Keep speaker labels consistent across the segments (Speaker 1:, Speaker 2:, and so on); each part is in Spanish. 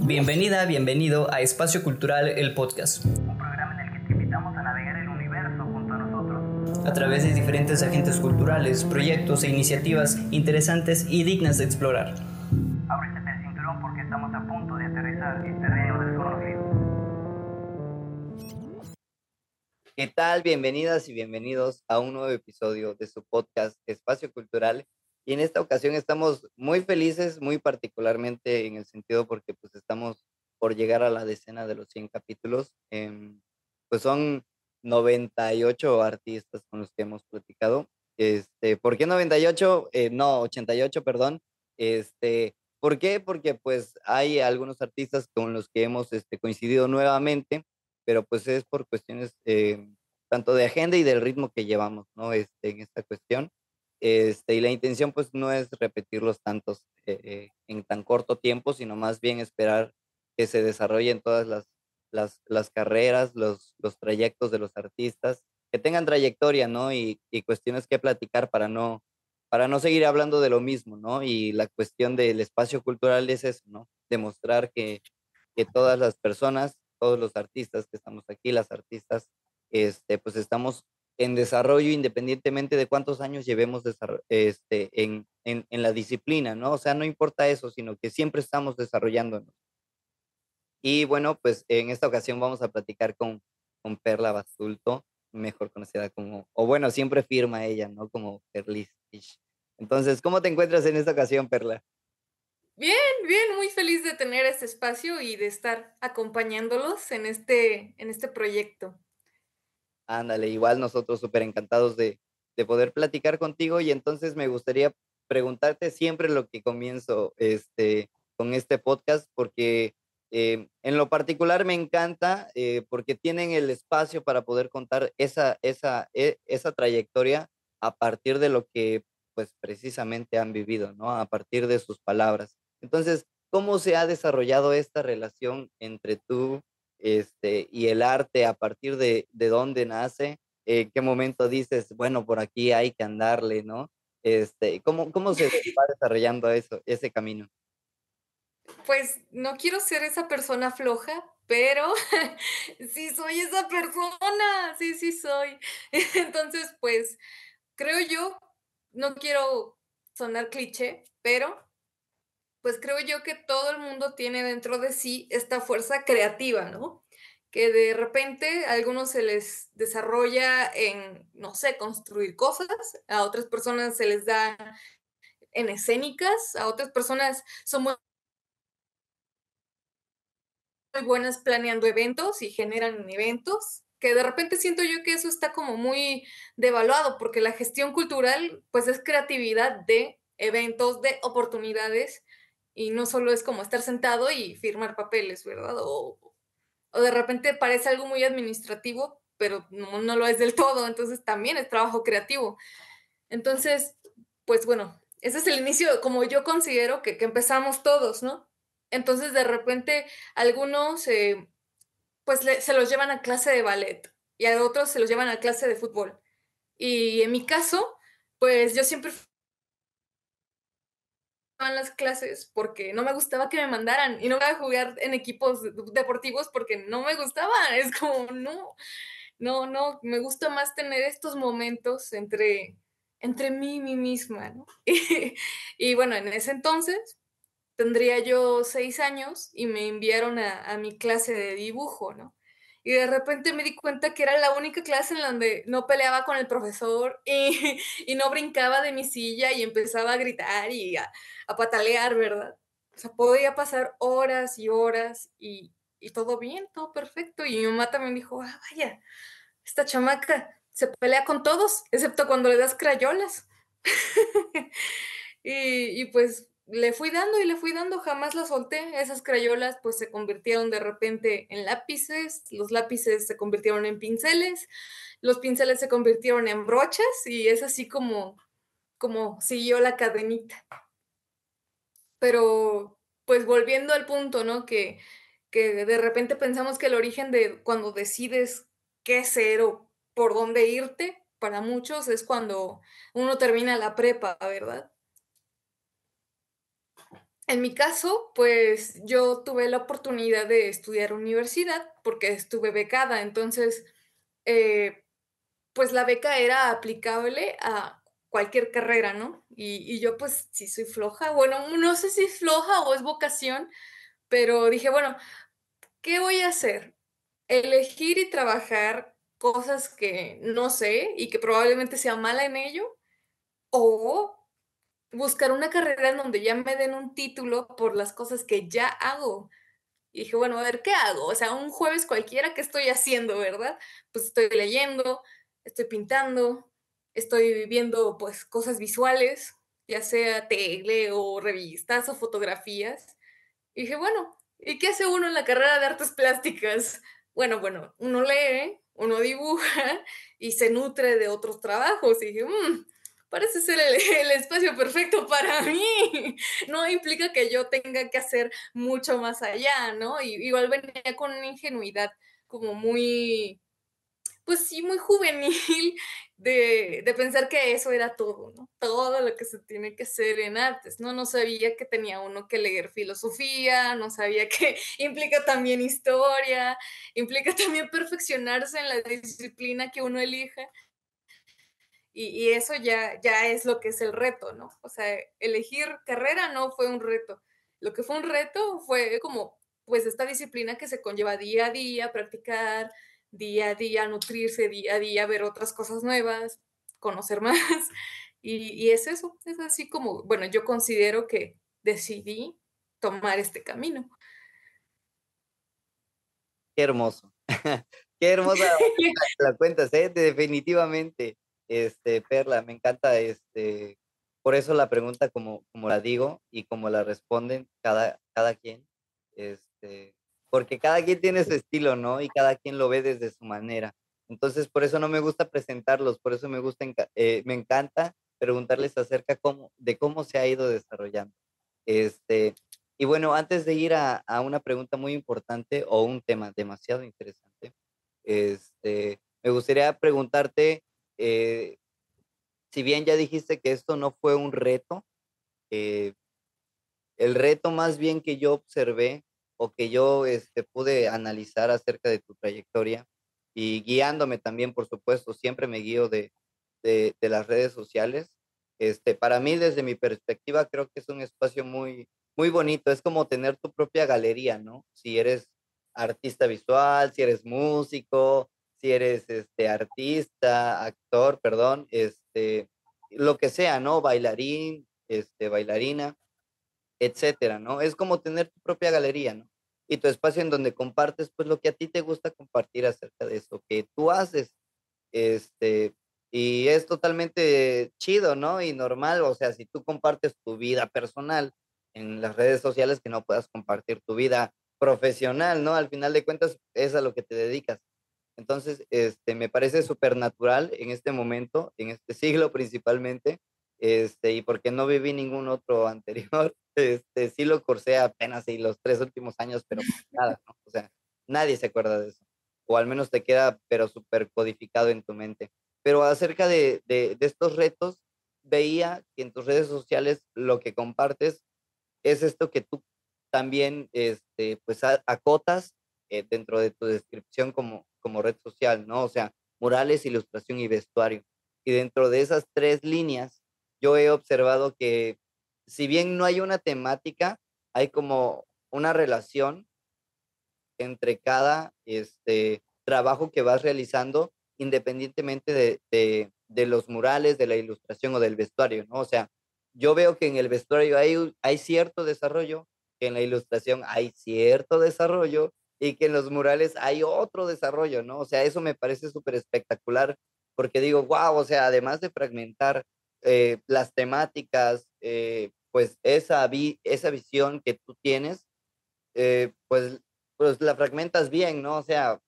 Speaker 1: Bienvenida, bienvenido a Espacio Cultural, el podcast.
Speaker 2: Un programa en el que te invitamos a navegar el universo junto a nosotros.
Speaker 1: A través de diferentes agentes culturales, proyectos e iniciativas interesantes y dignas de explorar.
Speaker 2: Ábrete el cinturón porque estamos a punto de aterrizar en terreno desconocido.
Speaker 3: ¿Qué tal? Bienvenidas y bienvenidos a un nuevo episodio de su podcast Espacio Cultural. Y en esta ocasión estamos muy felices, muy particularmente en el sentido porque pues estamos por llegar a la decena de los 100 capítulos. Em, pues son 98 artistas con los que hemos platicado. Este, ¿Por qué 98? Eh, no, 88, perdón. Este, ¿Por qué? Porque pues hay algunos artistas con los que hemos este, coincidido nuevamente, pero pues es por cuestiones eh, tanto de agenda y del ritmo que llevamos, ¿no? Este, en esta cuestión. Este, y la intención pues no es repetirlos tantos eh, eh, en tan corto tiempo, sino más bien esperar que se desarrollen todas las, las, las carreras, los, los trayectos de los artistas, que tengan trayectoria, ¿no? Y, y, cuestiones que platicar para no, para no seguir hablando de lo mismo, ¿no? Y la cuestión del espacio cultural es eso, ¿no? Demostrar que, que todas las personas, todos los artistas que estamos aquí, las artistas, este, pues estamos en desarrollo independientemente de cuántos años llevemos este, en, en, en, la disciplina, ¿no? O sea, no importa eso, sino que siempre estamos desarrollándonos. Y bueno, pues en esta ocasión vamos a platicar con, con Perla Basulto, mejor conocida como, o bueno, siempre firma ella, ¿no? Como Perlis. Entonces, ¿cómo te encuentras en esta ocasión, Perla?
Speaker 4: Bien, bien, muy feliz de tener este espacio y de estar acompañándolos en este, en este proyecto.
Speaker 3: Ándale, igual nosotros súper encantados de, de, poder platicar contigo y entonces me gustaría preguntarte siempre lo que comienzo este, con este podcast porque eh, en lo particular me encanta eh, porque tienen el espacio para poder contar esa, esa, e, esa trayectoria a partir de lo que pues precisamente han vivido, ¿no? A partir de sus palabras. Entonces, ¿cómo se ha desarrollado esta relación entre tú este, y el arte a partir de, de dónde nace, en qué momento dices, bueno, por aquí hay que andarle, ¿no? Este, ¿cómo, ¿Cómo se va desarrollando eso, ese camino?
Speaker 4: Pues no quiero ser esa persona floja, pero sí soy esa persona, sí, sí soy. Entonces, pues creo yo, no quiero sonar cliché, pero pues creo yo que todo el mundo tiene dentro de sí esta fuerza creativa, ¿no? Que de repente a algunos se les desarrolla en, no sé, construir cosas, a otras personas se les da en escénicas, a otras personas son muy buenas planeando eventos y generan eventos, que de repente siento yo que eso está como muy devaluado, porque la gestión cultural pues es creatividad de eventos, de oportunidades, y no solo es como estar sentado y firmar papeles, ¿verdad? O, de repente parece algo muy administrativo, pero no, no, lo es del todo, entonces también es trabajo creativo. Entonces, pues bueno, ese es el inicio, como yo considero que, que empezamos todos, ¿no? Entonces, de repente, algunos, eh, pues se los llevan a clase de ballet y a otros se los llevan a clase de fútbol. Y en mi caso, pues yo siempre las clases porque no me gustaba que me mandaran y no voy a jugar en equipos deportivos porque no me gustaba. Es como, no, no, no, me gusta más tener estos momentos entre, entre mí y mí misma, ¿no? Y, y bueno, en ese entonces tendría yo seis años y me enviaron a, a mi clase de dibujo, ¿no? Y de repente me di cuenta que era la única clase en donde no peleaba con el profesor y, no brincaba de mi silla y empezaba a gritar y a, a, patalear, ¿verdad? O sea, podía pasar horas y horas y, y todo bien, todo perfecto. Y mi mamá también dijo, ah, vaya, esta chamaca se pelea con todos, excepto cuando le das crayolas. y, y pues le fui dando y le fui dando, jamás las solté. Esas crayolas pues se convirtieron de repente en lápices, los lápices se convirtieron en pinceles, los pinceles se convirtieron en brochas y es así como, como siguió la cadenita. Pero pues volviendo al punto, ¿no? Que, que de repente pensamos que el origen de cuando decides qué ser o por dónde irte, para muchos es cuando uno termina la prepa, ¿verdad? En mi caso, pues yo tuve la oportunidad de estudiar universidad porque estuve becada, entonces, eh, pues la beca era aplicable a cualquier carrera, ¿no? Y, y yo pues sí soy floja, bueno, no sé si es floja o es vocación, pero dije, bueno, ¿qué voy a hacer? Elegir y trabajar cosas que no sé y que probablemente sea mala en ello, o buscar una carrera en donde ya me den un título por las cosas que ya hago. Y dije, bueno, a ver, ¿qué hago? O sea, un jueves cualquiera, ¿qué estoy haciendo, verdad? Pues estoy leyendo, estoy pintando, estoy viendo pues cosas visuales, ya sea tele o revistas o fotografías. Y dije, bueno, ¿y qué hace uno en la carrera de artes plásticas? Bueno, bueno, uno lee, uno dibuja y se nutre de otros trabajos. Y dije, mmm, parece ser el, espacio perfecto para mí. No implica que yo tenga que hacer mucho más allá, ¿no? Y, igual venía con una ingenuidad como muy, pues sí, muy juvenil de, de, pensar que eso era todo, ¿no? Todo lo que se tiene que hacer en artes, ¿no? No sabía que tenía uno que leer filosofía, no sabía que implica también historia, implica también perfeccionarse en la disciplina que uno elija. Y, eso ya, ya es lo que es el reto, ¿no? O sea, elegir carrera no fue un reto. Lo que fue un reto fue como, pues, esta disciplina que se conlleva día a día, practicar, día a día, nutrirse día a día, ver otras cosas nuevas, conocer más. Y, y es eso, es así como, bueno, yo considero que decidí tomar este camino.
Speaker 3: Qué hermoso. Qué hermosa la cuentas, ¿eh? Definitivamente este, Perla, me encanta, este, por eso la pregunta como, como la digo y como la responden cada, cada quien, este, porque cada quien tiene su estilo, ¿no? Y cada quien lo ve desde su manera. Entonces, por eso no me gusta presentarlos, por eso me gusta, eh, me encanta preguntarles acerca de cómo se ha ido desarrollando. Este, y bueno, antes de ir a, a una pregunta muy importante o un tema demasiado interesante, este, me gustaría preguntarte eh, si bien ya dijiste que esto no fue un reto, eh, el reto más bien que yo observé o que yo este, pude analizar acerca de tu trayectoria y guiándome también, por supuesto, siempre me guío de, de, las redes sociales. Este, para mí, desde mi perspectiva, creo que es un espacio muy, muy bonito. Es como tener tu propia galería, ¿no? Si eres artista visual, si eres músico, si eres este artista, actor, perdón, este, lo que sea, ¿no? Bailarín, este, bailarina, etcétera, ¿no? Es como tener tu propia galería, ¿no? Y tu espacio en donde compartes, pues, lo que a ti te gusta compartir acerca de eso que tú haces, este, y es totalmente chido, ¿no? Y normal, o sea, si tú compartes tu vida personal en las redes sociales, que no puedas compartir tu vida profesional, ¿no? Al final de cuentas, es a lo que te dedicas. Entonces, este, me parece súper natural en este momento, en este siglo principalmente, este, y porque no viví ningún otro anterior, este, sí lo cursé apenas en los tres últimos años, pero nada, ¿no? O sea, nadie se acuerda de eso, o al menos te queda, pero súper codificado en tu mente. Pero acerca de, de, de estos retos, veía que en tus redes sociales lo que compartes es esto que tú también, este, pues, acotas eh, dentro de tu descripción como, como red social, ¿no? O sea, murales, ilustración y vestuario. Y dentro de esas tres líneas, yo he observado que si bien no hay una temática, hay como una relación entre cada este, trabajo que vas realizando, independientemente de, de, los murales, de la ilustración o del vestuario, ¿no? O sea, yo veo que en el vestuario hay, hay cierto desarrollo, que en la ilustración hay cierto desarrollo y que en los murales hay otro desarrollo, ¿no? O sea, eso me parece súper espectacular porque digo, wow, o sea, además de fragmentar eh, las temáticas, eh, pues esa, vi esa visión que tú tienes, eh, pues, pues la fragmentas bien, ¿no? O sea,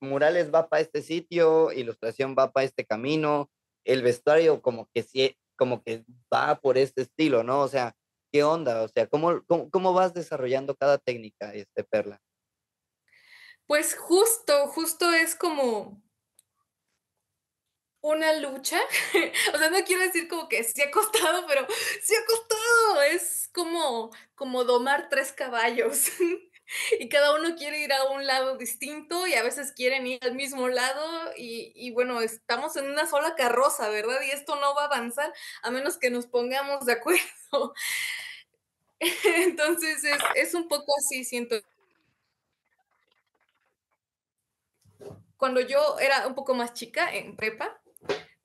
Speaker 3: murales va para este sitio, ilustración va para este camino, el vestuario como que sí, como que va por este estilo, ¿no? O sea, ¿qué onda? O sea, ¿cómo, cómo, cómo vas desarrollando cada técnica, este Perla?
Speaker 4: Pues justo, justo es como una lucha. o sea, no quiero decir como que sí ha costado, pero sí ha costado. Es como, como domar tres caballos. y cada uno quiere ir a un lado distinto y a veces quieren ir al mismo lado y, y, bueno, estamos en una sola carroza, ¿verdad? Y esto no va a avanzar a menos que nos pongamos de acuerdo. Entonces es, es un poco así, siento. Cuando yo era un poco más chica, en prepa,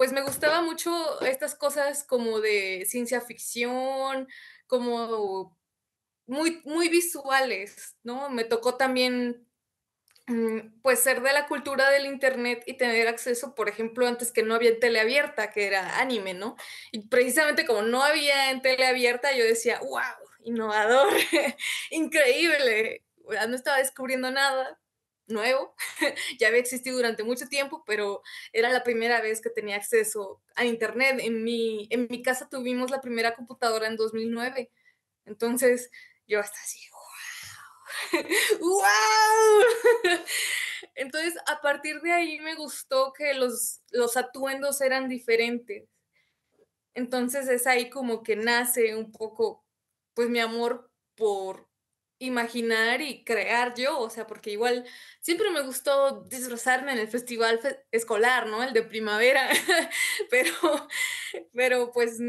Speaker 4: pues me gustaba mucho estas cosas como de ciencia ficción, como muy, muy visuales, ¿no? Me tocó también mm, pues ser de la cultura del internet y tener acceso, por ejemplo, antes que no había en tele abierta, que era anime, ¿no? Y precisamente como no había en tele abierta, yo decía, wow, innovador, increíble, no estaba descubriendo nada nuevo, ya había existido durante mucho tiempo, pero era la primera vez que tenía acceso a internet. En mi, en mi casa tuvimos la primera computadora en 2009, entonces yo hasta así, wow, wow. Entonces, a partir de ahí me gustó que los, los atuendos eran diferentes. Entonces es ahí como que nace un poco, pues mi amor por imaginar y crear yo, o sea, porque igual siempre me gustó disfrazarme en el festival escolar, ¿no? El de primavera, pero, pero pues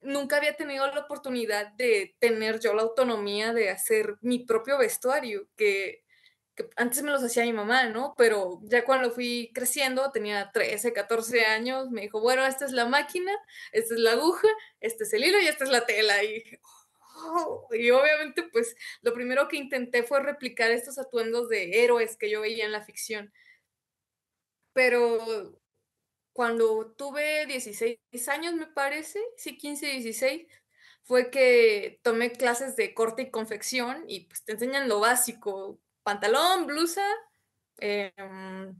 Speaker 4: nunca había tenido la oportunidad de tener yo la autonomía de hacer mi propio vestuario, que, antes me los hacía mi mamá, ¿no? Pero ya cuando fui creciendo, tenía 13, 14 años, me dijo, bueno, esta es la máquina, esta es la aguja, este es el hilo y esta es la tela. Y, oh", y obviamente, pues lo primero que intenté fue replicar estos atuendos de héroes que yo veía en la ficción. Pero cuando tuve 16 años, me parece, sí, 15, 16, fue que tomé clases de corte y confección y pues te enseñan lo básico, pantalón, blusa, em,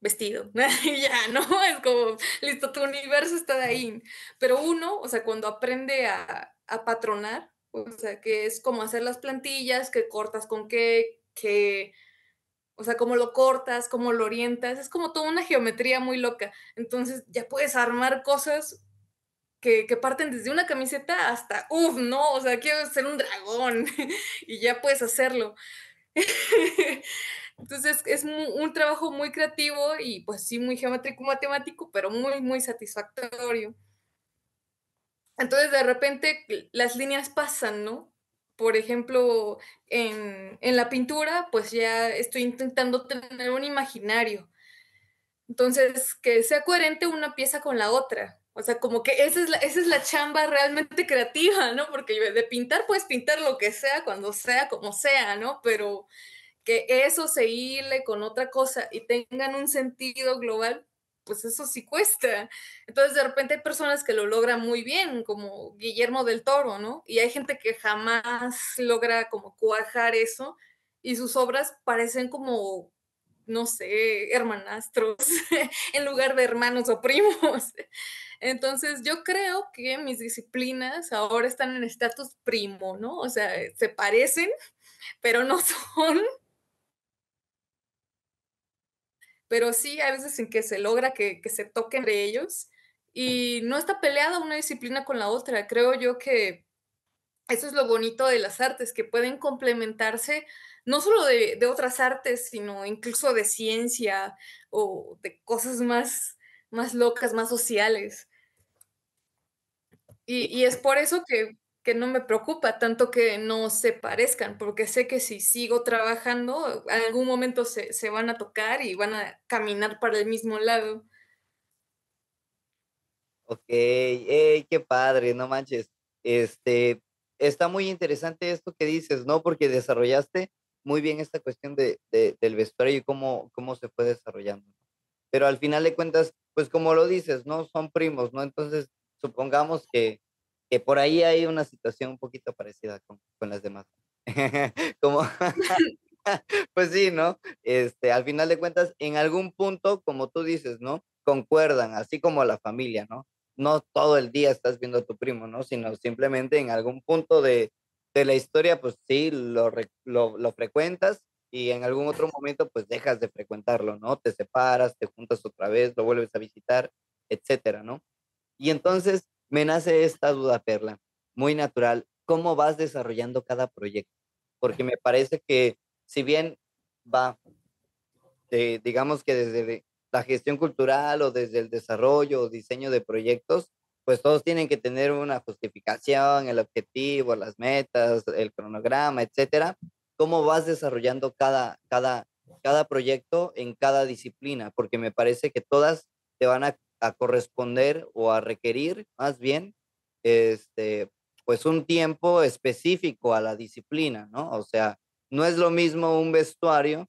Speaker 4: vestido, y ya, ¿no? Es como, listo, tu universo está ahí. Pero uno, o sea, cuando aprende a, a patronar, o sea, que es como hacer las plantillas, que cortas con qué, que o sea, cómo lo cortas, cómo lo orientas, es como toda una geometría muy loca. Entonces ya puedes armar cosas que, parten desde una camiseta hasta, uff, no, o sea, quiero ser un dragón y ya puedes hacerlo. Entonces es un trabajo muy creativo y pues sí, muy geométrico, matemático, pero muy, muy satisfactorio. Entonces de repente las líneas pasan, ¿no? por ejemplo, en, la pintura, pues ya estoy intentando tener un imaginario. Entonces, que sea coherente una pieza con la otra. O sea, como que esa es la, esa es la chamba realmente creativa, ¿no? Porque de pintar puedes pintar lo que sea, cuando sea, como sea, ¿no? Pero que eso se hile con otra cosa y tengan un sentido global, pues eso sí cuesta. Entonces de repente hay personas que lo logran muy bien, como Guillermo del Toro, ¿no? Y hay gente que jamás logra como cuajar eso y sus obras parecen como, no sé, hermanastros en lugar de hermanos o primos. Entonces yo creo que mis disciplinas ahora están en estatus primo, ¿no? O sea, se parecen, pero no son pero sí hay veces en que se logra que, se toquen entre ellos y no está peleada una disciplina con la otra. Creo yo que eso es lo bonito de las artes, que pueden complementarse no solo de, otras artes, sino incluso de ciencia o de cosas más, más locas, más sociales. y es por eso que que no me preocupa tanto que no se parezcan, porque sé que si sigo trabajando, en algún momento se, se van a tocar y van a caminar para el mismo lado.
Speaker 3: Ok, hey, qué padre, no manches. Este, está muy interesante esto que dices, ¿no? Porque desarrollaste muy bien esta cuestión de, de, del vestuario y cómo, cómo se fue desarrollando. Pero al final de cuentas, pues como lo dices, ¿no? Son primos, ¿no? Entonces, supongamos que que por ahí hay una situación un poquito parecida con, con las demás. como, pues sí, ¿no? Este, al final de cuentas, en algún punto, como tú dices, ¿no? Concuerdan, así como la familia, ¿no? No todo el día estás viendo a tu primo, ¿no? Sino simplemente en algún punto de, de la historia, pues sí, lo, lo, lo frecuentas y en algún otro momento pues dejas de frecuentarlo, ¿no? Te separas, te juntas otra vez, lo vuelves a visitar, etcétera, ¿no? Y entonces me nace esta duda, Perla, muy natural, ¿cómo vas desarrollando cada proyecto? Porque me parece que si bien va, digamos que desde la gestión cultural o desde el desarrollo o diseño de proyectos, pues todos tienen que tener una justificación, el objetivo, las metas, el cronograma, etcétera. ¿Cómo vas desarrollando cada, cada, cada proyecto en cada disciplina? Porque me parece que todas te van a, a corresponder o a requerir, más bien, este, pues un tiempo específico a la disciplina, ¿no? O sea, no es lo mismo un vestuario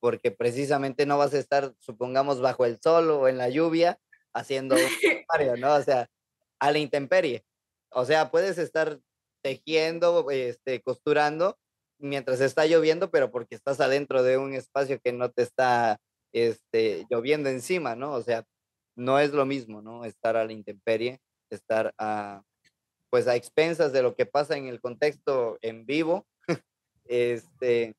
Speaker 3: porque precisamente no vas a estar, supongamos, bajo el sol o en la lluvia haciendo un vestuario, ¿no? O sea, a la intemperie. O sea, puedes estar tejiendo, este, costurando mientras está lloviendo, pero porque estás adentro de un espacio que no te está este, lloviendo encima, ¿no? O sea, no es lo mismo, ¿no? Estar a la intemperie, estar a, pues a expensas de lo que pasa en el contexto en vivo, este,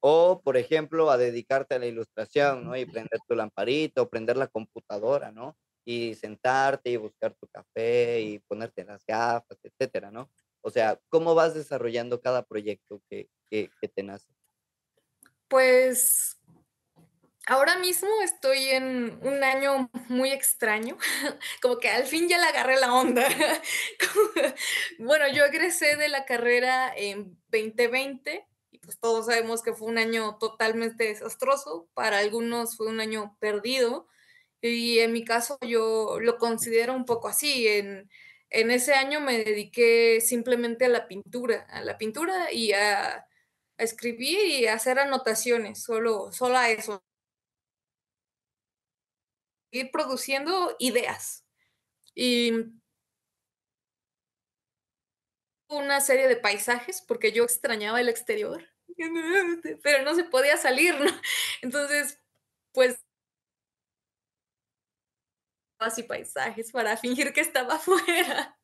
Speaker 3: o por ejemplo a dedicarte a la ilustración, ¿no? Y prender tu lamparito, o prender la computadora, ¿no? Y sentarte y buscar tu café y ponerte las gafas, etcétera, ¿no? O sea, ¿cómo vas desarrollando cada proyecto que, que, que te nace?
Speaker 4: Pues Ahora mismo estoy en un año muy extraño, como que al fin ya le agarré la onda. bueno, yo egresé de la carrera en 2020 y pues todos sabemos que fue un año totalmente desastroso, para algunos fue un año perdido y en mi caso yo lo considero un poco así. En, ese año me dediqué simplemente a la pintura, a la pintura y a, a escribir y a hacer anotaciones, solo, solo a eso ir produciendo ideas. Y una serie de paisajes, porque yo extrañaba el exterior, pero no se podía salir, ¿no? Entonces, pues así paisajes para fingir que estaba afuera,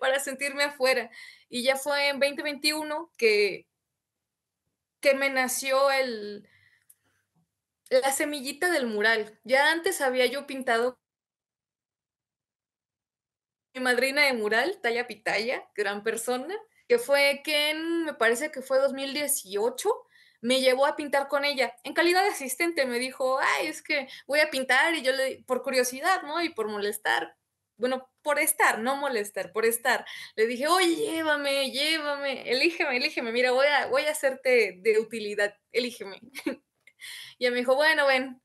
Speaker 4: para sentirme afuera. Y ya fue en 2021 que, que me nació el, la semillita del mural. Ya antes había yo pintado mi madrina de mural, Talla Pitaya, gran persona, que fue que me parece que fue 2018, me llevó a pintar con ella. En calidad de asistente me dijo, ay, es que voy a pintar y yo le, por curiosidad, ¿no? Y por molestar. Bueno, por estar, no molestar, por estar. Le dije, oye, llévame, llévame, elígeme, elígeme, mira, voy a, voy a hacerte de utilidad, elígeme. Y ella me dijo, bueno, ven,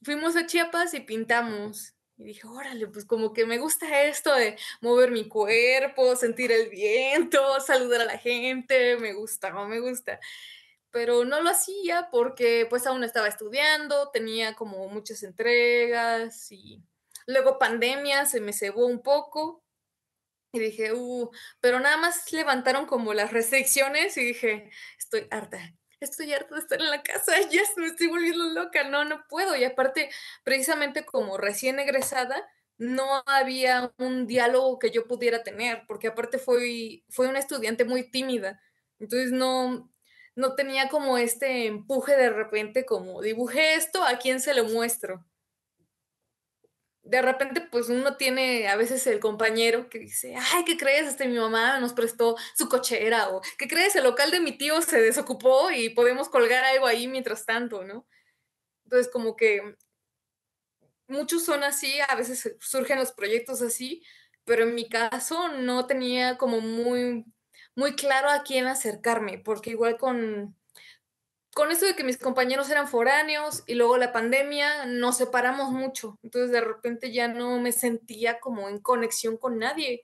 Speaker 4: fuimos a Chiapas y pintamos. Y dije, órale, pues como que me gusta esto de mover mi cuerpo, sentir el viento, saludar a la gente, me gusta, no me gusta. Pero no lo hacía porque pues aún estaba estudiando, tenía como muchas entregas y luego pandemia se me cebó un poco. Y dije, uh, pero nada más levantaron como las restricciones y dije, estoy harta, estoy harta de estar en la casa, ya me estoy volviendo loca, no, no puedo. Y aparte, precisamente como recién egresada, no había un diálogo que yo pudiera tener, porque aparte fui, fue una estudiante muy tímida, entonces no, no tenía como este empuje de repente, como dibujé esto, ¿a quién se lo muestro? De repente, pues uno tiene a veces el compañero que dice, ay, ¿qué crees? Este, mi mamá nos prestó su cochera, o ¿qué crees? El local de mi tío se desocupó y podemos colgar algo ahí mientras tanto, ¿no? Entonces, como que muchos son así, a veces surgen los proyectos así, pero en mi caso no tenía como muy, muy claro a quién acercarme, porque igual con con esto de que mis compañeros eran foráneos y luego la pandemia, nos separamos mucho. Entonces de repente ya no me sentía como en conexión con nadie.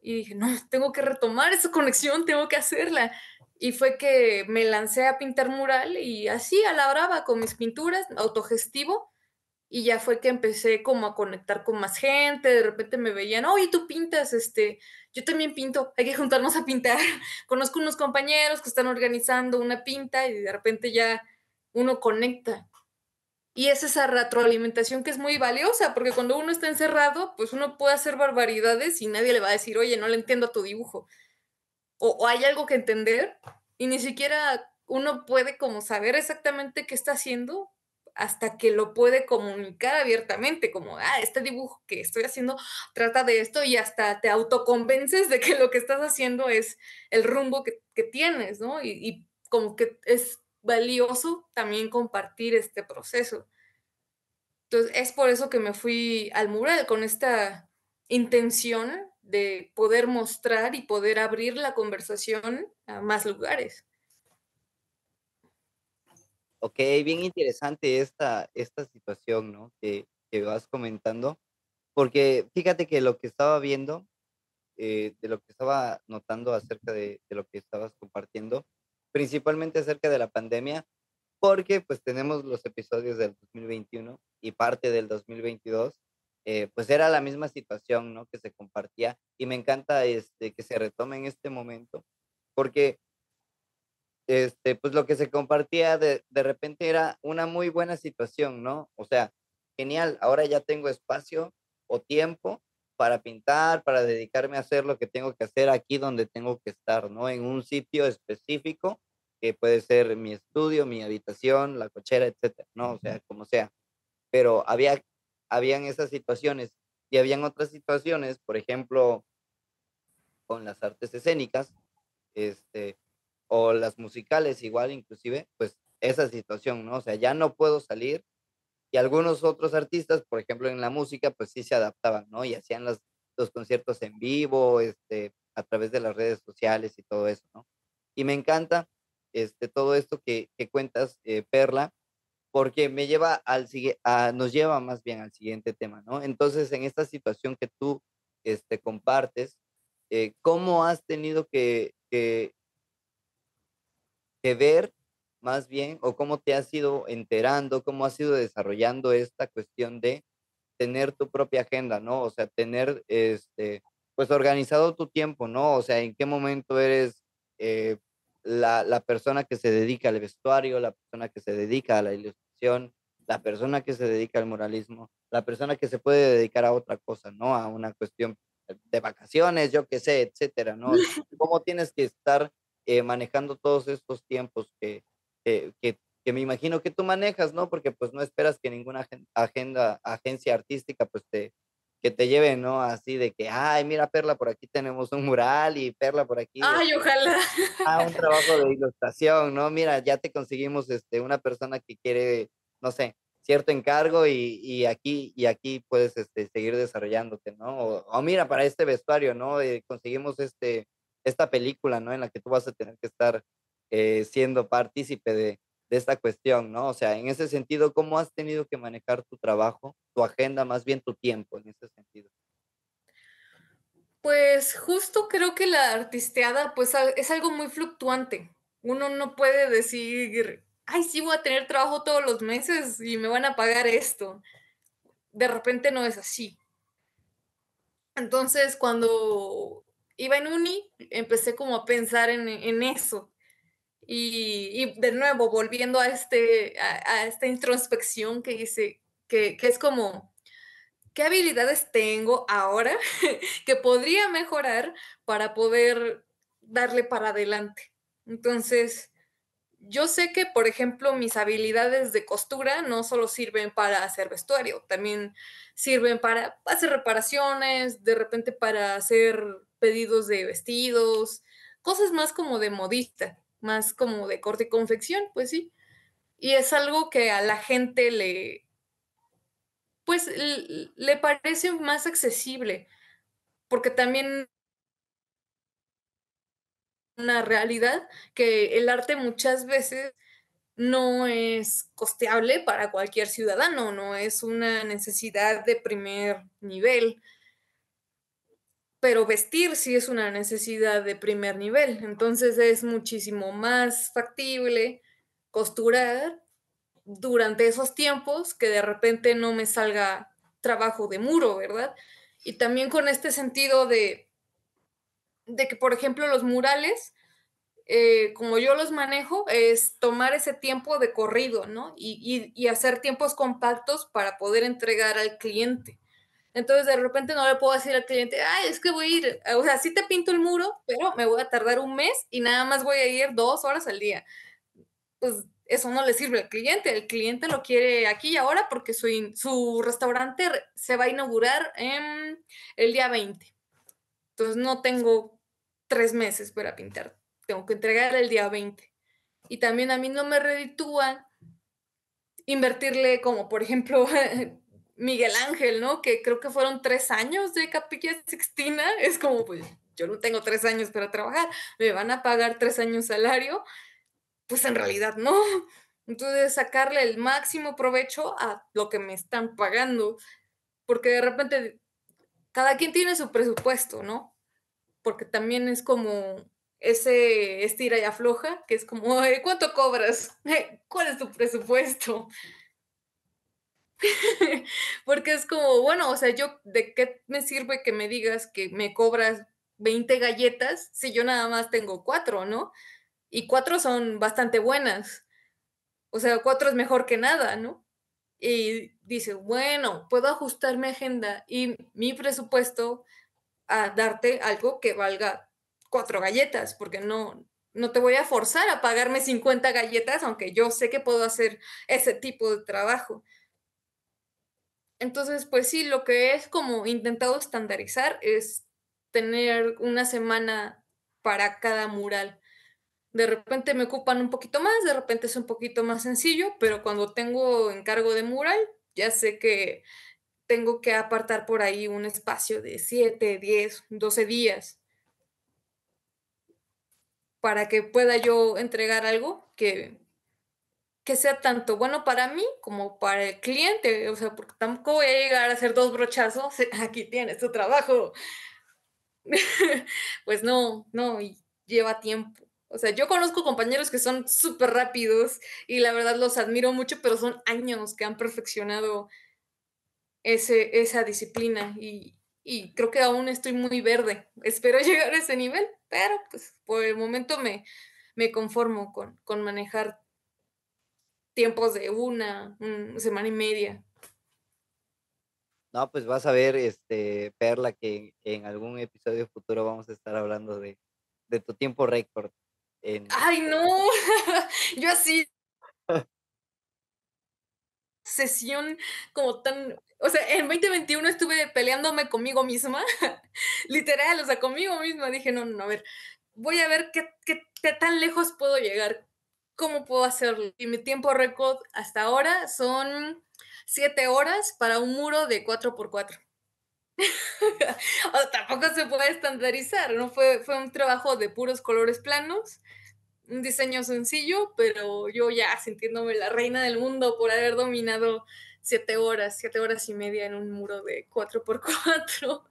Speaker 4: Y dije, no, tengo que retomar esa conexión, tengo que hacerla. Y fue que me lancé a pintar mural y así a con mis pinturas, autogestivo, y ya fue que empecé como a conectar con más gente, de repente me veían, oye, tú pintas, este, yo también pinto, hay que juntarnos a pintar. Conozco unos compañeros que están organizando una pinta y de repente ya uno conecta. Y es esa retroalimentación que es muy valiosa, porque cuando uno está encerrado, pues uno puede hacer barbaridades y nadie le va a decir, oye, no le entiendo a tu dibujo. O, o hay algo que entender y ni siquiera uno puede como saber exactamente qué está haciendo hasta que lo puede comunicar abiertamente, como, ah, este dibujo que estoy haciendo trata de esto y hasta te autoconvences de que lo que estás haciendo es el rumbo que, tienes, ¿no? Y, y, como que es valioso también compartir este proceso. Entonces, es por eso que me fui al mural con esta intención de poder mostrar y poder abrir la conversación a más lugares.
Speaker 3: Ok, bien interesante esta, esta situación, ¿no? Que, que vas comentando, porque fíjate que lo que estaba viendo, eh, de lo que estaba notando acerca de, de, lo que estabas compartiendo, principalmente acerca de la pandemia, porque pues tenemos los episodios del 2021 y parte del 2022, eh, pues era la misma situación, ¿no? Que se compartía y me encanta este, que se retome en este momento, porque este, pues lo que se compartía de, de repente era una muy buena situación, ¿no? O sea, genial, ahora ya tengo espacio o tiempo para pintar, para dedicarme a hacer lo que tengo que hacer aquí donde tengo que estar, ¿no? En un sitio específico que puede ser mi estudio, mi habitación, la cochera, etcétera, ¿no? O sea, como sea. Pero había, habían esas situaciones y habían otras situaciones, por ejemplo, con las artes escénicas, este, o las musicales igual inclusive, pues esa situación, ¿no? O sea, ya no puedo salir y algunos otros artistas, por ejemplo, en la música, pues sí se adaptaban, ¿no? Y hacían los, los conciertos en vivo, este, a través de las redes sociales y todo eso, ¿no? Y me encanta este, todo esto que, que cuentas, eh, Perla, porque me lleva al a, nos lleva más bien al siguiente tema, ¿no? Entonces, en esta situación que tú este, compartes, eh, ¿cómo has tenido que, que, que ver más bien o cómo te has ido enterando, cómo has ido desarrollando esta cuestión de tener tu propia agenda, ¿no? O sea, tener, este, pues organizado tu tiempo, ¿no? O sea, en qué momento eres eh, la, la, persona que se dedica al vestuario, la persona que se dedica a la ilustración, la persona que se dedica al muralismo, la persona que se puede dedicar a otra cosa, ¿no? A una cuestión de vacaciones, yo qué sé, etcétera, ¿no? ¿Cómo tienes que estar eh, manejando todos estos tiempos que, que, que, me imagino que tú manejas, ¿no? Porque pues no esperas que ninguna agenda, agencia artística pues te, que te lleve, ¿no? Así de que, ay, mira, Perla, por aquí tenemos un mural y Perla por aquí.
Speaker 4: Ay, ojalá.
Speaker 3: Ah, un trabajo de ilustración, ¿no? Mira, ya te conseguimos este, una persona que quiere, no sé, cierto encargo y, y aquí, y aquí puedes este, seguir desarrollándote, ¿no? O, mira, para este vestuario, ¿no? Eh, conseguimos este, esta película, ¿no? En la que tú vas a tener que estar eh, siendo partícipe de, de esta cuestión, ¿no? O sea, en ese sentido, ¿cómo has tenido que manejar tu trabajo, tu agenda, más bien tu tiempo en ese sentido?
Speaker 4: Pues justo creo que la artisteada pues es algo muy fluctuante. Uno no puede decir, ay, sí voy a tener trabajo todos los meses y me van a pagar esto. De repente no es así. Entonces, cuando iba en uni, empecé como a pensar en, eso, y, de nuevo, volviendo a, este, a, esta introspección que hice, que, es como, ¿qué habilidades tengo ahora que podría mejorar para poder darle para adelante? Entonces, yo sé que, por ejemplo, mis habilidades de costura no solo sirven para hacer vestuario, también sirven para hacer reparaciones, de repente para hacer pedidos de vestidos, cosas más como de modista más como de corte y confección, pues sí. Y es algo que a la gente le, pues le parece más accesible, porque también una realidad que el arte muchas veces no es costeable para cualquier ciudadano, no es una necesidad de primer nivel pero vestir sí es una necesidad de primer nivel, entonces es muchísimo más factible costurar durante esos tiempos que de repente no me salga trabajo de muro, ¿verdad? Y también con este sentido de, de que, por ejemplo, los murales, eh, como yo los manejo, es tomar ese tiempo de corrido, ¿no? Y, y hacer tiempos compactos para poder entregar al cliente. Entonces de repente no le puedo decir al cliente, ay, es que voy a ir, o sea, sí te pinto el muro, pero me voy a tardar un mes y nada más voy a ir dos horas al día. pues eso no le sirve al cliente. El cliente lo quiere aquí y ahora porque su, su restaurante se va a inaugurar en el día 20. Entonces no tengo tres meses para pintar. Tengo que entregar el día 20. Y también a mí no me reditúa invertirle como, por ejemplo, Miguel Ángel, ¿no? Que creo que fueron tres años de Capilla Sixtina. Es como, pues, yo no tengo tres años para trabajar. ¿Me van a pagar tres años salario? Pues en realidad no. Entonces, sacarle el máximo provecho a lo que me están pagando. Porque de repente, cada quien tiene su presupuesto, ¿no? Porque también es como ese estira y afloja, que es como, ¿cuánto cobras? ¿Cuál es tu presupuesto? Porque es como, bueno, o sea, yo, ¿de qué me sirve que me digas que me cobras 20 galletas si yo nada más tengo cuatro, ¿no? Y cuatro son bastante buenas. O sea, cuatro es mejor que nada, ¿no? Y dice, bueno, puedo ajustar mi agenda y mi presupuesto a darte algo que valga cuatro galletas, porque no, no te voy a forzar a pagarme 50 galletas, aunque yo sé que puedo hacer ese tipo de trabajo. Entonces, pues sí, lo que es como intentado estandarizar es tener una semana para cada mural. De repente me ocupan un poquito más, de repente es un poquito más sencillo, pero cuando tengo encargo de mural, ya sé que tengo que apartar por ahí un espacio de 7, 10, 12 días para que pueda yo entregar algo que, que sea tanto bueno para mí como para el cliente. O sea, porque tampoco voy a llegar a hacer dos brochazos. Aquí tienes tu trabajo. pues no, no, y lleva tiempo. O sea, yo conozco compañeros que son súper rápidos y la verdad los admiro mucho, pero son años que han perfeccionado ese, esa disciplina y, y creo que aún estoy muy verde. Espero llegar a ese nivel, pero pues por el momento me, me conformo con, con manejar tiempos de una, semana y media.
Speaker 3: No, pues vas a ver, este, Perla, que en algún episodio futuro vamos a estar hablando de, de tu tiempo récord. En...
Speaker 4: ¡Ay, no! Yo así. Sesión como tan o sea, en 2021 estuve peleándome conmigo misma, literal, o sea, conmigo misma. Dije, no, no, a ver, voy a ver qué, qué, tan lejos puedo llegar, cómo puedo hacerlo. Y mi tiempo récord hasta ahora son siete horas para un muro de 4x4. o tampoco se puede estandarizar, ¿no? Fue, fue un trabajo de puros colores planos, un diseño sencillo, pero yo ya sintiéndome la reina del mundo por haber dominado siete horas, siete horas y media en un muro de cuatro por cuatro.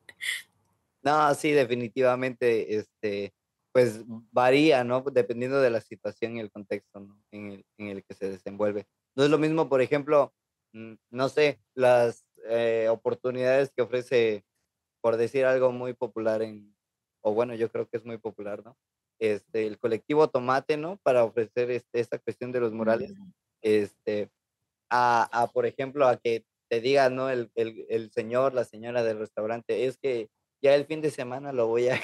Speaker 3: No, sí, definitivamente, este, pues varía, ¿no? Dependiendo de la situación y el contexto ¿no? en, el, en, el, que se desenvuelve. No es lo mismo, por ejemplo, mm, no sé, las eh, oportunidades que ofrece, por decir algo muy popular en, o bueno, yo creo que es muy popular, ¿no? Este, el colectivo Tomate, ¿no? Para ofrecer este, esta cuestión de los murales. Este, a, por ejemplo, a que te diga, ¿no? El, el, el, señor, la señora del restaurante, es que ya el fin de semana lo voy a,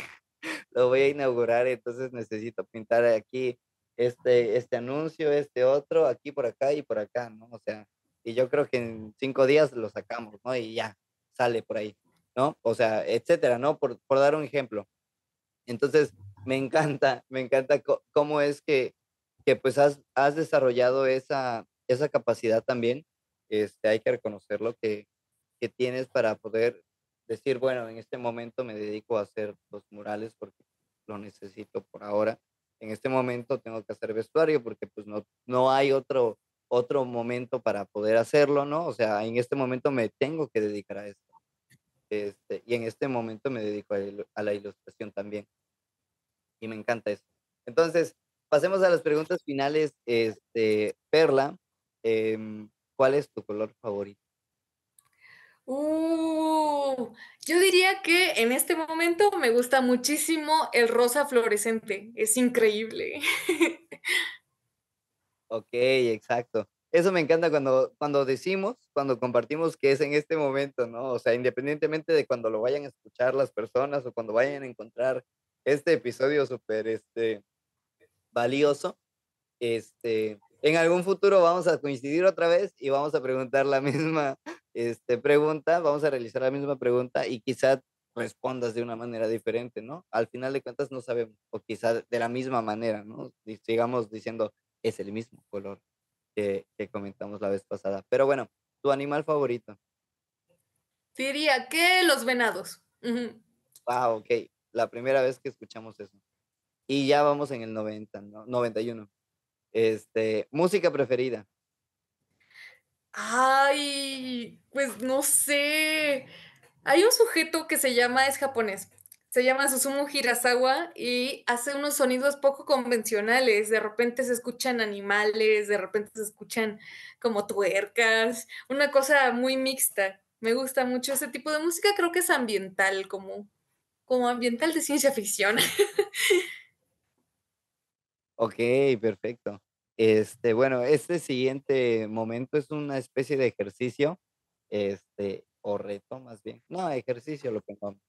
Speaker 3: lo voy a inaugurar, entonces necesito pintar aquí este, este anuncio, este otro, aquí por acá y por acá, ¿no? O sea, y yo creo que en cinco días lo sacamos, ¿no? Y ya, sale por ahí, ¿no? O sea, etcétera, ¿no? Por, por dar un ejemplo. Entonces, me encanta, me encanta cómo es que, que pues has, has desarrollado esa, esa capacidad también, este, hay que reconocerlo, que, que tienes para poder decir, bueno, en este momento me dedico a hacer los murales porque lo necesito por ahora. En este momento tengo que hacer vestuario porque pues no, no hay otro, otro momento para poder hacerlo, ¿no? O sea, en este momento me tengo que dedicar a esto. Este, y en este momento me dedico a, la ilustración también. Y me encanta eso. Entonces, pasemos a las preguntas finales. Este, Perla, Em, ¿cuál es tu color favorito?
Speaker 4: Uh, yo diría que en este momento me gusta muchísimo el rosa fluorescente. Es increíble.
Speaker 3: Ok, exacto. Eso me encanta cuando, cuando decimos, cuando compartimos que es en este momento, ¿no? O sea, independientemente de cuando lo vayan a escuchar las personas o cuando vayan a encontrar este episodio súper este, valioso, este, en algún futuro vamos a coincidir otra vez y vamos a preguntar la misma este, pregunta, vamos a realizar la misma pregunta y quizá respondas de una manera diferente, ¿no? Al final de cuentas no sabemos, o quizá de la misma manera, ¿no? Sigamos diciendo, es el mismo color que, que comentamos la vez pasada. Pero bueno, tu animal favorito.
Speaker 4: Diría que los venados.
Speaker 3: Ah, ok. La primera vez que escuchamos eso. Y ya vamos en el 90, ¿no? 91. Este, música preferida.
Speaker 4: Ay, pues no sé. Hay un sujeto que se llama, es japonés, se llama Susumu Hirasawa y hace unos sonidos poco convencionales. De repente se escuchan animales, de repente se escuchan como tuercas, una cosa muy mixta. Me gusta mucho ese tipo de música, creo que es ambiental, como, como ambiental de ciencia ficción.
Speaker 3: Ok, perfecto. Este, bueno, este siguiente momento es una especie de ejercicio, este, o reto más bien. No, ejercicio lo pongamos.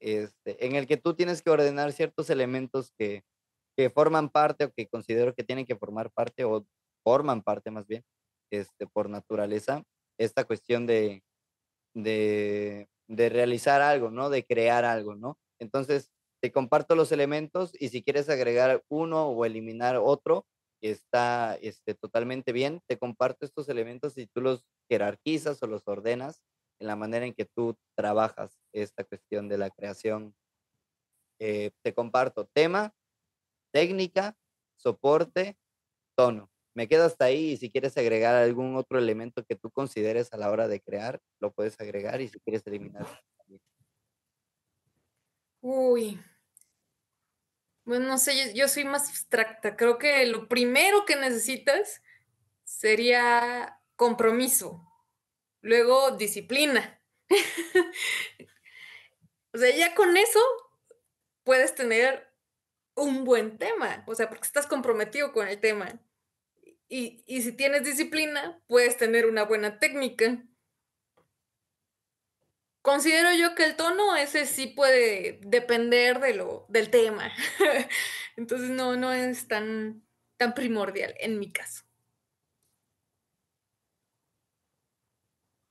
Speaker 3: Este, en el que tú tienes que ordenar ciertos elementos que, que forman parte o que considero que tienen que formar parte o forman parte más bien, este, por naturaleza, esta cuestión de, de, de realizar algo, ¿no? De crear algo, ¿no? Entonces, te comparto los elementos y si quieres agregar uno o eliminar otro, está este, totalmente bien. Te comparto estos elementos y tú los jerarquizas o los ordenas en la manera en que tú trabajas esta cuestión de la creación. Eh, te comparto tema, técnica, soporte, tono. Me quedo hasta ahí y si quieres agregar algún otro elemento que tú consideres a la hora de crear, lo puedes agregar y si quieres eliminar.
Speaker 4: Uy, bueno, no sé, yo, yo soy más abstracta. Creo que lo primero que necesitas sería compromiso, luego disciplina. O sea, ya con eso puedes tener un buen tema, o sea, porque estás comprometido con el tema. Y, y si tienes disciplina, puedes tener una buena técnica. Considero yo que el tono ese sí puede depender de lo, del tema. Entonces no, no es tan, tan primordial en mi caso.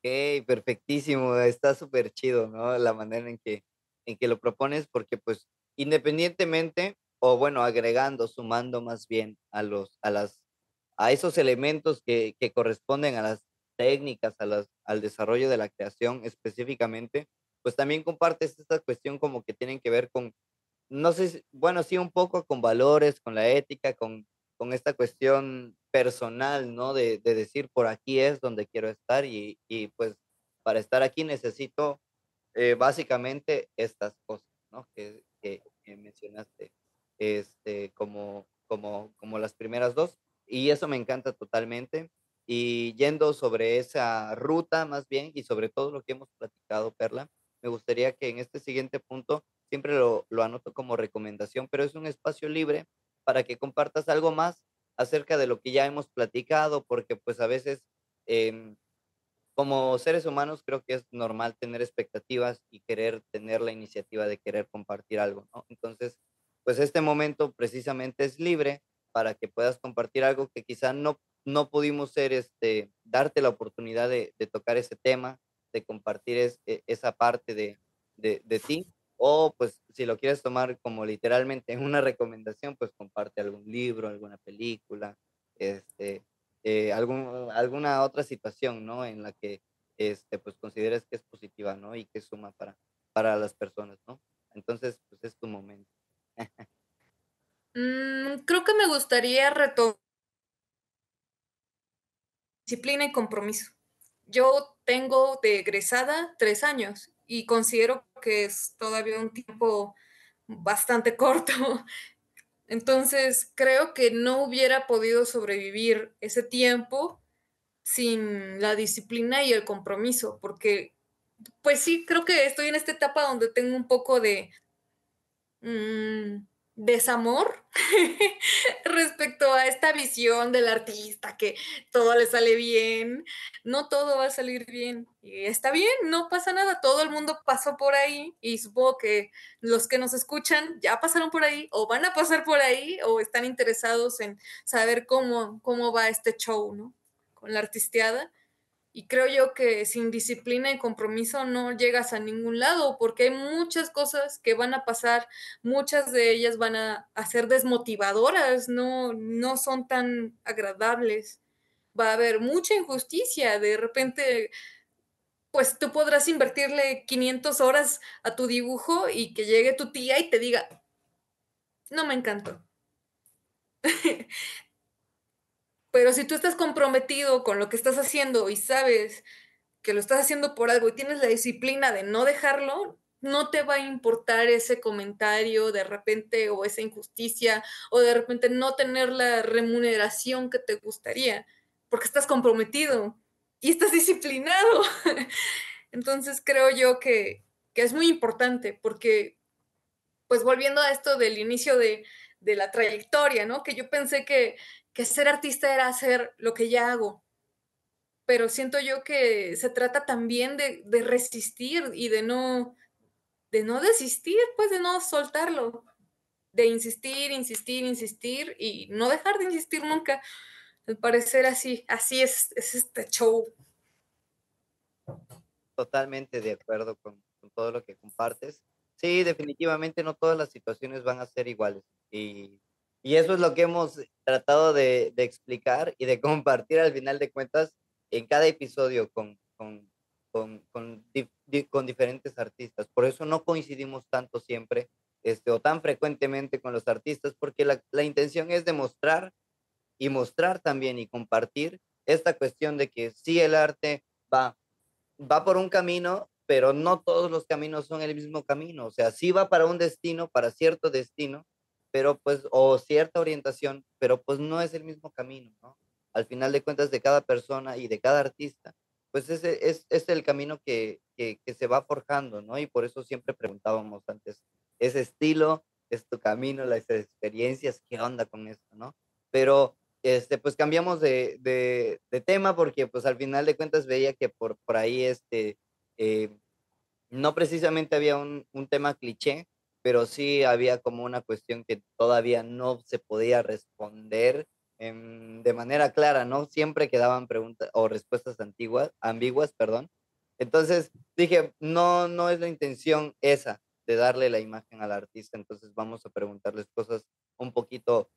Speaker 3: Ok, perfectísimo, está súper chido, ¿no? La manera en que, en que lo propones, porque pues independientemente, o bueno, agregando, sumando más bien a los, a las, a esos elementos que, que corresponden a las técnicas, a las, al desarrollo de la creación específicamente, pues también compartes esta cuestión como que tienen que ver con, no sé, bueno, sí un poco con valores, con la ética, con, con esta cuestión personal, ¿no? De, de decir, por aquí es donde quiero estar y, y pues para estar aquí necesito eh, básicamente estas cosas, ¿no? Que, que, que mencionaste, este, como, como, como las primeras dos. Y eso me encanta totalmente. Y yendo sobre esa ruta más bien y sobre todo lo que hemos platicado, Perla, me gustaría que en este siguiente punto, siempre lo, lo anoto como recomendación, pero es un espacio libre para que compartas algo más acerca de lo que ya hemos platicado, porque pues a veces em, como seres humanos creo que es normal tener expectativas y querer tener la iniciativa de querer compartir algo, ¿no? Entonces, pues este momento precisamente es libre para que puedas compartir algo que quizá no, no pudimos ser, este, darte la oportunidad de, de tocar ese tema, de compartir es- e- esa parte de, de, de ti, o pues si lo quieres tomar como literalmente una recomendación, pues comparte algún libro, alguna película, este, eh, algún, alguna otra situación, ¿no? En la que, este, pues consideres que es positiva, ¿no? Y que suma para, para las personas, ¿no? Entonces, pues es tu momento.
Speaker 4: Mm, creo que me gustaría retomar disciplina y compromiso. Yo tengo de egresada tres años y considero que es todavía un tiempo bastante corto. Entonces, creo que no hubiera podido sobrevivir ese tiempo sin la disciplina y el compromiso, porque, pues sí, creo que estoy en esta etapa donde tengo un poco de, mm, desamor respecto a esta visión del artista, que todo le sale bien, no todo va a salir bien. Y está bien, no pasa nada, todo el mundo pasó por ahí y supongo que los que nos escuchan ya pasaron por ahí o van a pasar por ahí o están interesados en saber cómo, cómo va este show, ¿no? Con la artisteada. Y creo yo que sin disciplina y compromiso no llegas a ningún lado, porque hay muchas cosas que van a pasar, muchas de ellas van a, ser desmotivadoras, no, no son tan agradables. Va a haber mucha injusticia, de repente, pues tú podrás invertirle 500 horas a tu dibujo y que llegue tu tía y te diga, no me encantó. Pero si tú estás comprometido con lo que estás haciendo y sabes que lo estás haciendo por algo y tienes la disciplina de no dejarlo, no te va a importar ese comentario de repente o esa injusticia o de repente no tener la remuneración que te gustaría, porque estás comprometido y estás disciplinado. Entonces creo yo que, es muy importante porque, pues volviendo a esto del inicio de, de la trayectoria, ¿no? Que yo pensé que, que ser artista era hacer lo que ya hago. Pero siento yo que se trata también de, resistir y de no, de no desistir, pues de no soltarlo, de insistir, insistir, insistir y no dejar de insistir nunca. Al parecer así, así es, es este show.
Speaker 3: Totalmente de acuerdo con, con, todo lo que compartes. Sí, definitivamente no todas las situaciones van a ser iguales y y eso es lo que hemos tratado de, explicar y de compartir al final de cuentas en cada episodio con, diferentes artistas. Por eso no coincidimos tanto siempre este, o tan frecuentemente con los artistas, porque la, la intención es demostrar y mostrar también y compartir esta cuestión de que sí el arte va, va por un camino, pero no todos los caminos son el mismo camino. O sea, sí va para un destino, para cierto destino, pero pues, o cierta orientación, pero pues no es el mismo camino, ¿no? Al final de cuentas, de cada persona y de cada artista, pues ese es, es el camino que, que, se va forjando, ¿no? Y por eso siempre preguntábamos antes, ese estilo, es tu camino, las experiencias, ¿qué onda con esto, no? Pero, este, pues cambiamos de, de, de tema porque, pues al final de cuentas veía que por, por ahí, este, eh, no precisamente había un, un tema cliché, pero sí había como una cuestión que todavía no se podía responder de manera clara, ¿no? Siempre quedaban preguntas o respuestas antiguas, ambiguas, perdón. Entonces dije, no, no es la intención esa de darle la imagen al artista, entonces vamos a preguntarles cosas un poquito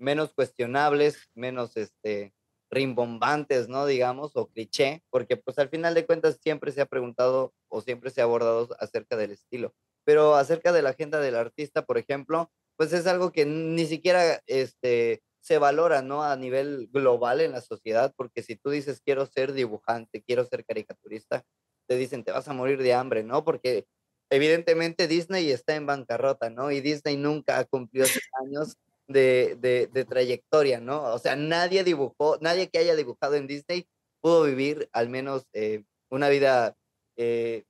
Speaker 3: menos cuestionables, menos este, rimbombantes, ¿no? Digamos, o cliché, porque pues al final de cuentas siempre se ha preguntado o siempre se ha abordado acerca del estilo pero acerca de la agenda del artista, por ejemplo, pues es algo que ni siquiera este, se valora, ¿no? A nivel global en la sociedad, porque si tú dices quiero ser dibujante, quiero ser caricaturista, te dicen te vas a morir de hambre, ¿no? Porque evidentemente Disney está en bancarrota, ¿no? Y Disney nunca ha cumplido años de, de, trayectoria, ¿no? O sea, nadie dibujó, nadie que haya dibujado en Disney pudo vivir al menos eh, una vida eh,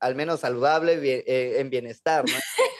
Speaker 3: al menos saludable, eh, en bienestar, ¿no?